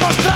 Never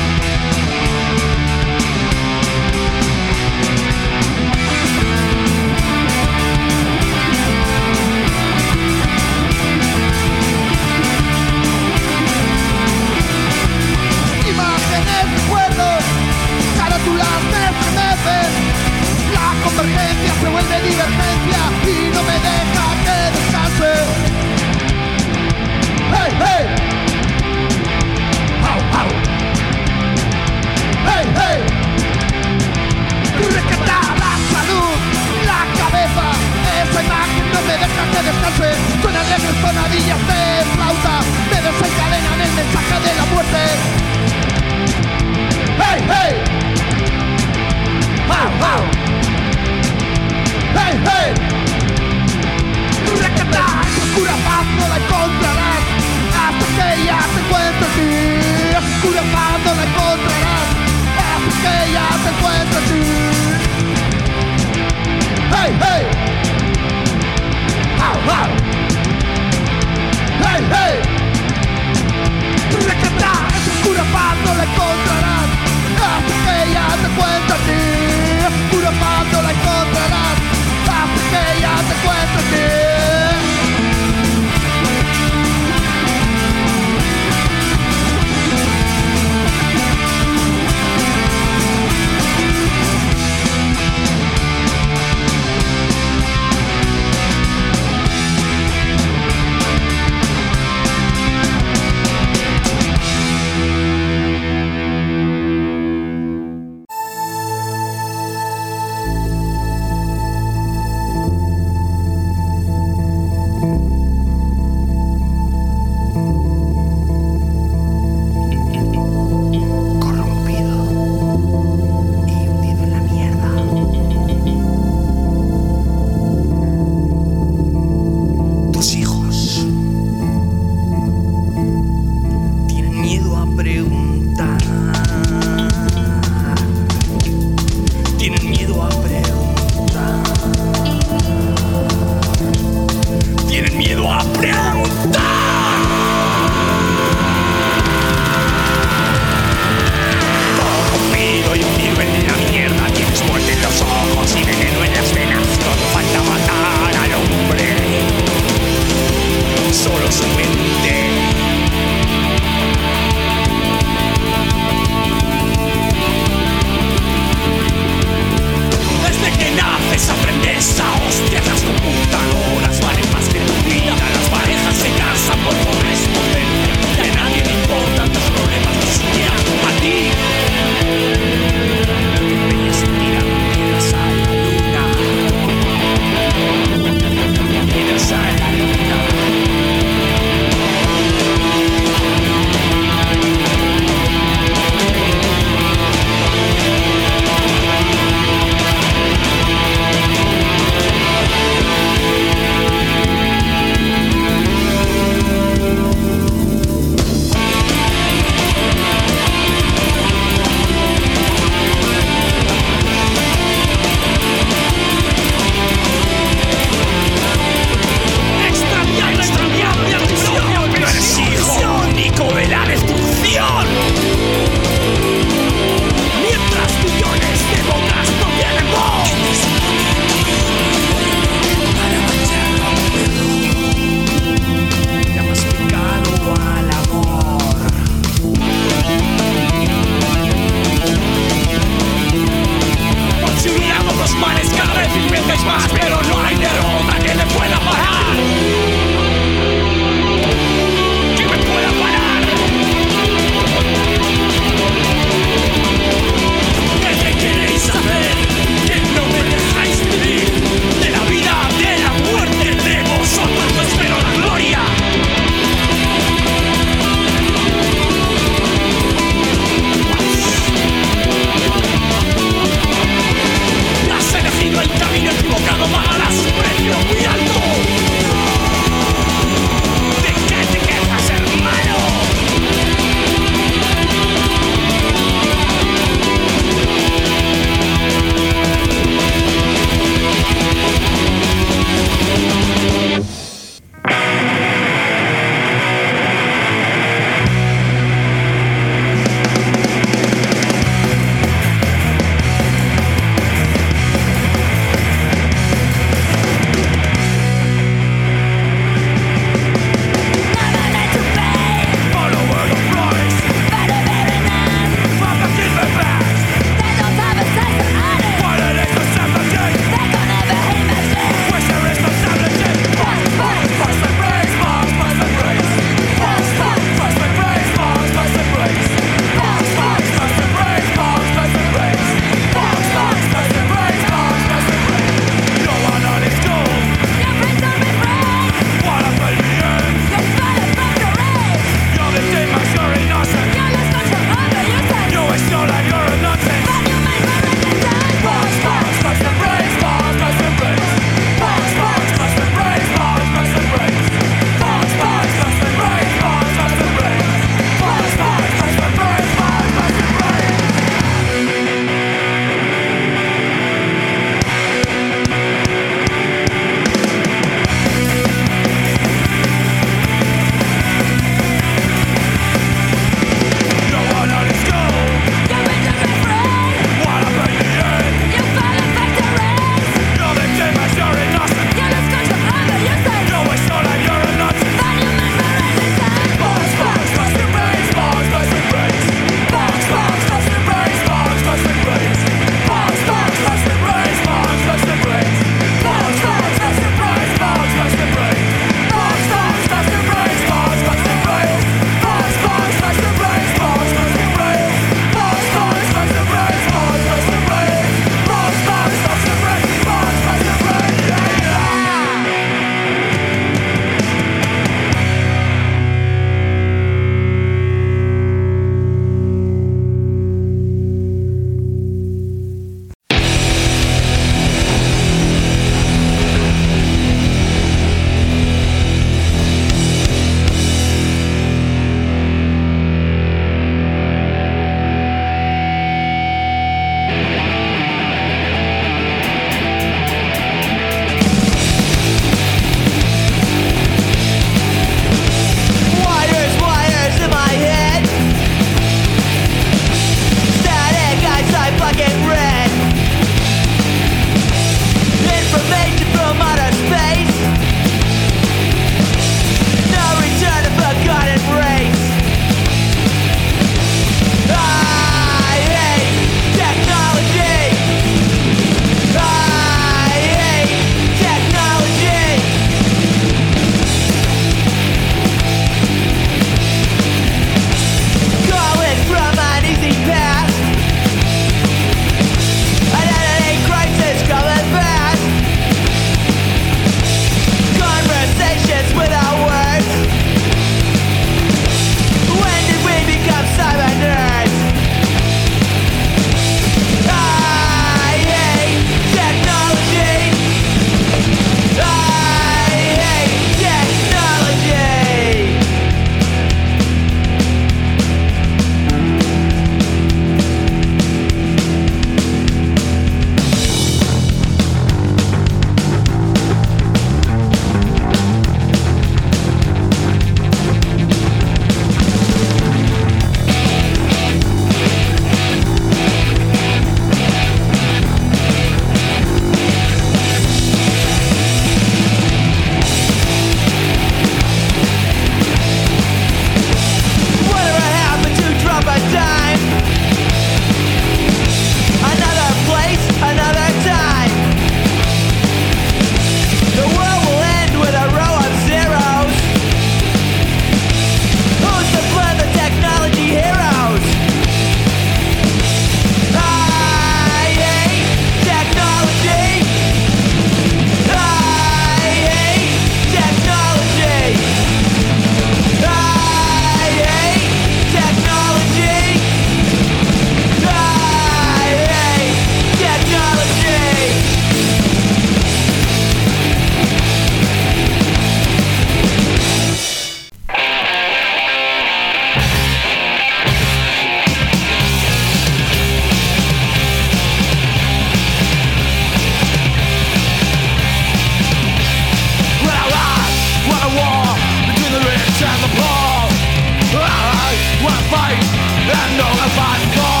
And all of call.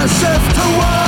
a shift to one.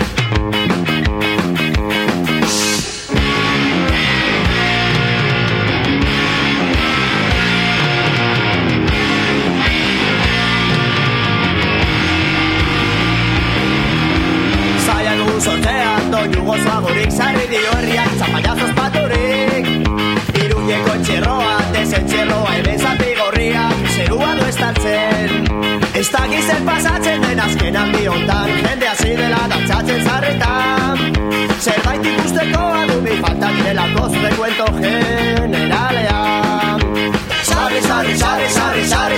Jugo zuagurik sarri di horriak Zapallazos paturik Iruñeko txerroa Tese txerroa Ebezati gorria Zerua estartzen Ez dakizen pasatzen den azken handi ontan Jende hasi dela dantzatzen zarretan Zerbait ikusteko adubi faltak dela Kozu kuento generalea Sarri, sarri, sarri, sarri, sarri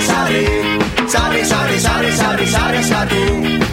Sarri, sarri,